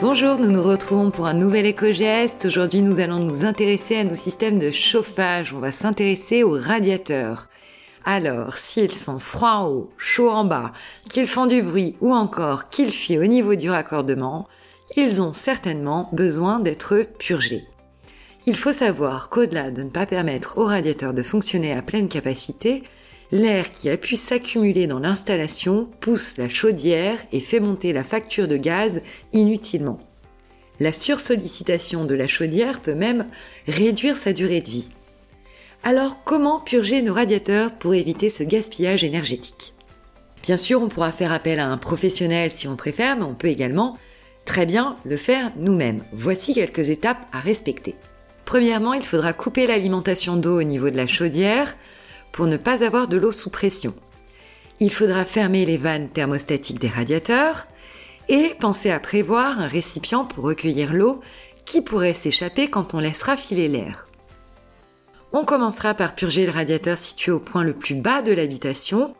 Bonjour, nous nous retrouvons pour un nouvel éco-geste. Aujourd'hui, nous allons nous intéresser à nos systèmes de chauffage. On va s'intéresser aux radiateurs. Alors, s'ils sont froids en haut, chauds en bas, qu'ils font du bruit ou encore qu'ils fuient au niveau du raccordement, ils ont certainement besoin d'être purgés. Il faut savoir qu'au-delà de ne pas permettre aux radiateurs de fonctionner à pleine capacité, L'air qui a pu s'accumuler dans l'installation pousse la chaudière et fait monter la facture de gaz inutilement. La sursollicitation de la chaudière peut même réduire sa durée de vie. Alors comment purger nos radiateurs pour éviter ce gaspillage énergétique? Bien sûr, on pourra faire appel à un professionnel si on préfère, mais on peut également très bien le faire nous-mêmes. Voici quelques étapes à respecter. Premièrement, il faudra couper l'alimentation d'eau au niveau de la chaudière, pour ne pas avoir de l'eau sous pression. Il faudra fermer les vannes thermostatiques des radiateurs et penser à prévoir un récipient pour recueillir l'eau qui pourrait s'échapper quand on laissera filer l'air. On commencera par purger le radiateur situé au point le plus bas de l'habitation.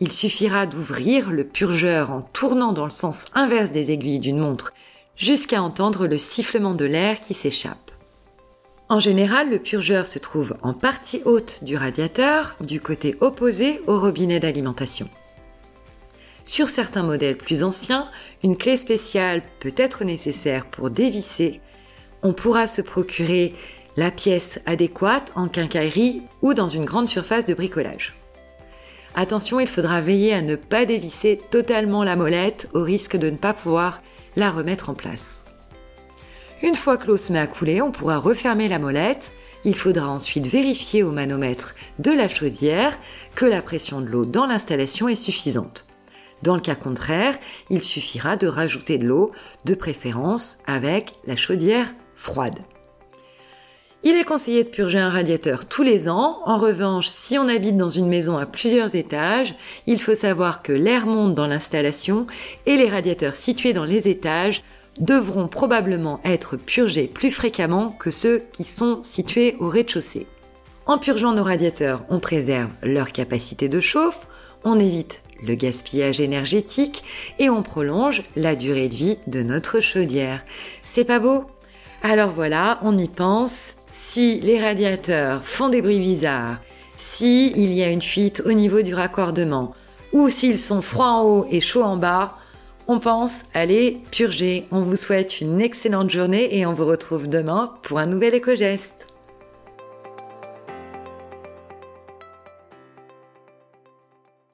Il suffira d'ouvrir le purgeur en tournant dans le sens inverse des aiguilles d'une montre jusqu'à entendre le sifflement de l'air qui s'échappe. En général, le purgeur se trouve en partie haute du radiateur, du côté opposé au robinet d'alimentation. Sur certains modèles plus anciens, une clé spéciale peut être nécessaire pour dévisser. On pourra se procurer la pièce adéquate en quincaillerie ou dans une grande surface de bricolage. Attention, il faudra veiller à ne pas dévisser totalement la molette au risque de ne pas pouvoir la remettre en place. Une fois que l'eau se met à couler, on pourra refermer la molette. Il faudra ensuite vérifier au manomètre de la chaudière que la pression de l'eau dans l'installation est suffisante. Dans le cas contraire, il suffira de rajouter de l'eau, de préférence avec la chaudière froide. Il est conseillé de purger un radiateur tous les ans. En revanche, si on habite dans une maison à plusieurs étages, il faut savoir que l'air monte dans l'installation et les radiateurs situés dans les étages devront probablement être purgés plus fréquemment que ceux qui sont situés au rez-de-chaussée. En purgeant nos radiateurs, on préserve leur capacité de chauffe, on évite le gaspillage énergétique et on prolonge la durée de vie de notre chaudière. C'est pas beau? Alors voilà, on y pense. Si les radiateurs font des bruits bizarres, si il y a une fuite au niveau du raccordement, ou s'ils sont froids en haut et chauds en bas, on pense aller purger. On vous souhaite une excellente journée et on vous retrouve demain pour un nouvel éco-geste.